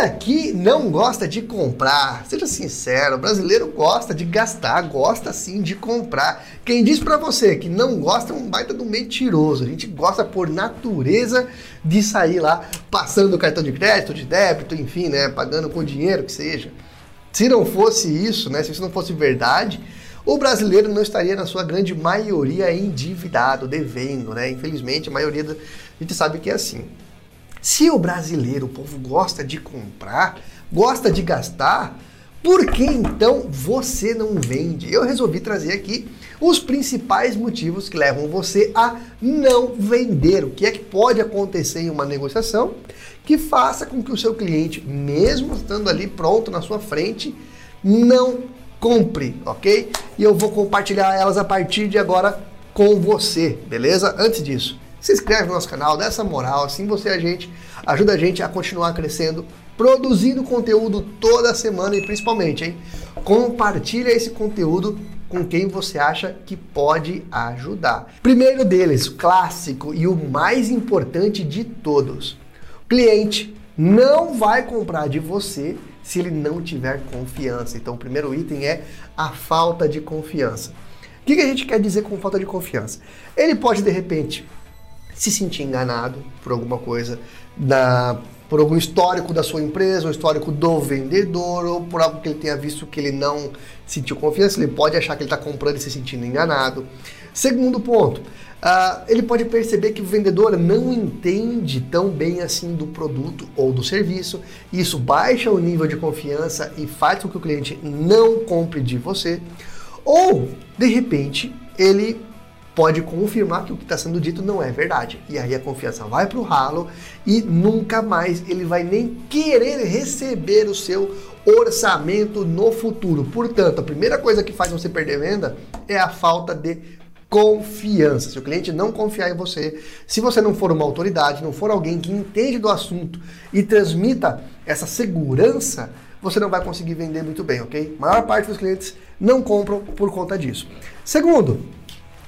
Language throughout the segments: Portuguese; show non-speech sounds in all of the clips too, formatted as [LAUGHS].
aqui não gosta de comprar? Seja sincero, o brasileiro gosta de gastar, gosta sim de comprar. Quem diz para você que não gosta é um baita do mentiroso. A gente gosta por natureza de sair lá passando cartão de crédito, de débito, enfim, né, pagando com dinheiro que seja. Se não fosse isso, né, se isso não fosse verdade, o brasileiro não estaria na sua grande maioria endividado, devendo, né? Infelizmente, a maioria da a gente sabe que é assim. Se o brasileiro, o povo gosta de comprar, gosta de gastar, por que então você não vende? Eu resolvi trazer aqui os principais motivos que levam você a não vender. O que é que pode acontecer em uma negociação que faça com que o seu cliente, mesmo estando ali pronto na sua frente, não compre, ok? E eu vou compartilhar elas a partir de agora com você, beleza? Antes disso, se inscreve no nosso canal, dá essa moral, assim você a gente ajuda a gente a continuar crescendo, produzindo conteúdo toda semana e principalmente, hein? Compartilha esse conteúdo com quem você acha que pode ajudar. Primeiro deles, clássico e o mais importante de todos. O cliente não vai comprar de você se ele não tiver confiança. Então, o primeiro item é a falta de confiança. O que a gente quer dizer com falta de confiança? Ele pode, de repente, se sentir enganado por alguma coisa, da, por algum histórico da sua empresa, ou histórico do vendedor, ou por algo que ele tenha visto que ele não sentiu confiança, ele pode achar que ele está comprando e se sentindo enganado. Segundo ponto, uh, ele pode perceber que o vendedor não entende tão bem assim do produto ou do serviço. Isso baixa o nível de confiança e faz com que o cliente não compre de você. Ou, de repente, ele pode confirmar que o que está sendo dito não é verdade. E aí a confiança vai para o ralo e nunca mais ele vai nem querer receber o seu orçamento no futuro. Portanto, a primeira coisa que faz você perder venda é a falta de confiança. Se o cliente não confiar em você, se você não for uma autoridade, não for alguém que entende do assunto e transmita essa segurança, você não vai conseguir vender muito bem, ok? A maior parte dos clientes não compram por conta disso. Segundo,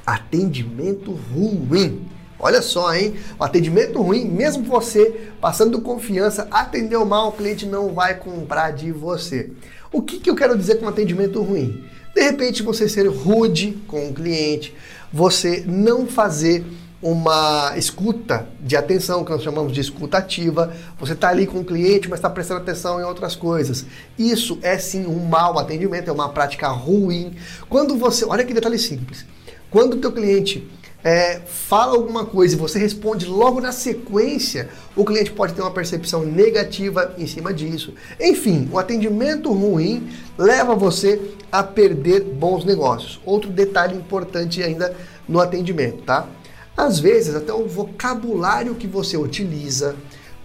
atendimento ruim. Olha só, hein? O atendimento ruim, mesmo você passando confiança, atendeu mal, o cliente não vai comprar de você. O que, que eu quero dizer com atendimento ruim? De repente você ser rude com o cliente, você não fazer uma escuta de atenção, que nós chamamos de escuta ativa. Você está ali com o cliente, mas está prestando atenção em outras coisas. Isso é sim um mau atendimento, é uma prática ruim. Quando você. Olha que detalhe simples. Quando o teu cliente é, fala alguma coisa e você responde logo na sequência, o cliente pode ter uma percepção negativa em cima disso. Enfim, o atendimento ruim leva você a perder bons negócios. Outro detalhe importante ainda no atendimento, tá? Às vezes, até o vocabulário que você utiliza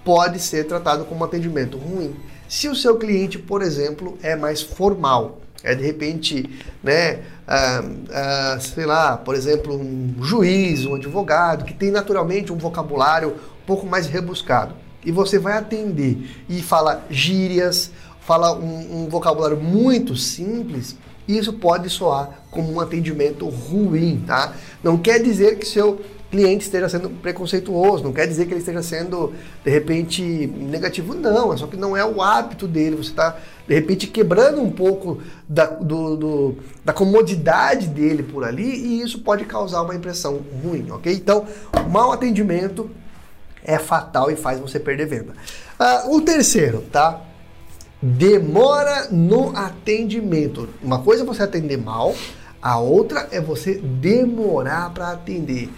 pode ser tratado como atendimento ruim. Se o seu cliente, por exemplo, é mais formal, é de repente, né, ah, ah, sei lá, por exemplo, um juiz, um advogado, que tem naturalmente um vocabulário um pouco mais rebuscado. E você vai atender e fala gírias, fala um, um vocabulário muito simples, isso pode soar como um atendimento ruim, tá? Não quer dizer que seu cliente esteja sendo preconceituoso, não quer dizer que ele esteja sendo, de repente, negativo, não, é só que não é o hábito dele, você está, de repente, quebrando um pouco da, do, do, da comodidade dele por ali e isso pode causar uma impressão ruim, ok? Então, mau atendimento é fatal e faz você perder venda. Uh, o terceiro, tá? Demora no atendimento. Uma coisa é você atender mal, a outra é você demorar para atender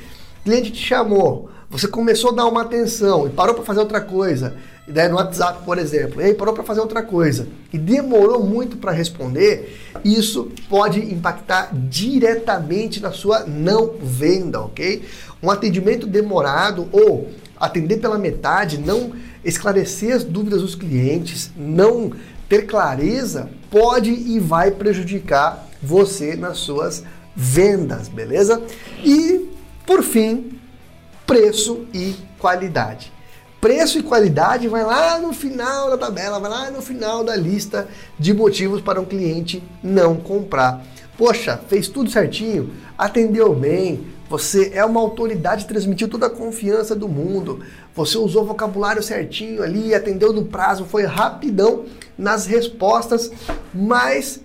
cliente te chamou, você começou a dar uma atenção e parou para fazer outra coisa, e daí no WhatsApp, por exemplo, e aí parou para fazer outra coisa e demorou muito para responder, isso pode impactar diretamente na sua não venda, ok? Um atendimento demorado ou atender pela metade, não esclarecer as dúvidas dos clientes, não ter clareza, pode e vai prejudicar você nas suas vendas, beleza? E por fim, preço e qualidade. Preço e qualidade vai lá no final da tabela, vai lá no final da lista de motivos para um cliente não comprar. Poxa, fez tudo certinho, atendeu bem, você é uma autoridade, transmitiu toda a confiança do mundo, você usou o vocabulário certinho ali, atendeu no prazo, foi rapidão nas respostas, mas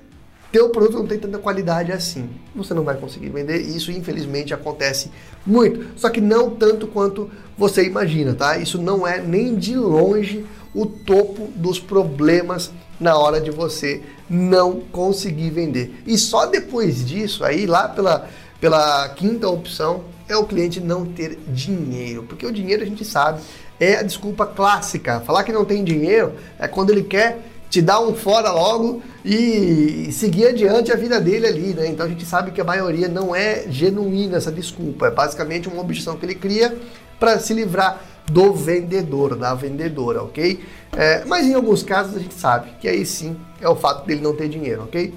teu produto não tem tanta qualidade assim. Você não vai conseguir vender e isso infelizmente acontece muito. Só que não tanto quanto você imagina, tá? Isso não é nem de longe o topo dos problemas na hora de você não conseguir vender. E só depois disso, aí lá pela, pela quinta opção, é o cliente não ter dinheiro. Porque o dinheiro a gente sabe é a desculpa clássica. Falar que não tem dinheiro é quando ele quer te dar um fora logo e seguir adiante a vida dele ali, né? Então a gente sabe que a maioria não é genuína essa desculpa, é basicamente uma objeção que ele cria para se livrar do vendedor, da vendedora, ok? É, mas em alguns casos a gente sabe que aí sim é o fato dele não ter dinheiro, ok?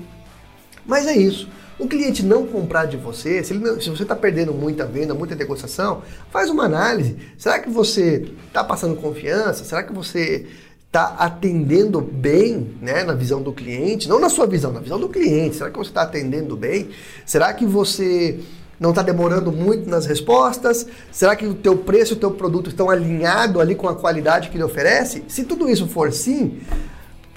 Mas é isso. O cliente não comprar de você, se, não, se você está perdendo muita venda, muita negociação, faz uma análise. Será que você está passando confiança? Será que você está atendendo bem, né, na visão do cliente, não na sua visão, na visão do cliente. Será que você está atendendo bem? Será que você não está demorando muito nas respostas? Será que o teu preço e o teu produto estão alinhados ali com a qualidade que ele oferece? Se tudo isso for sim,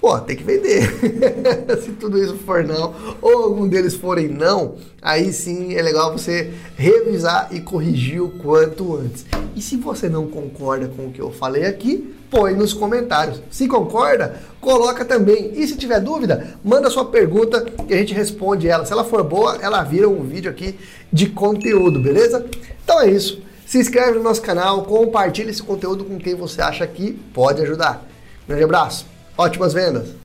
pô, tem que vender. [LAUGHS] Se tudo isso for não, ou algum deles forem não, aí sim é legal você revisar e corrigir o quanto antes. E se você não concorda com o que eu falei aqui, põe nos comentários. Se concorda, coloca também. E se tiver dúvida, manda sua pergunta que a gente responde ela. Se ela for boa, ela vira um vídeo aqui de conteúdo, beleza? Então é isso. Se inscreve no nosso canal, compartilha esse conteúdo com quem você acha que pode ajudar. grande abraço, ótimas vendas!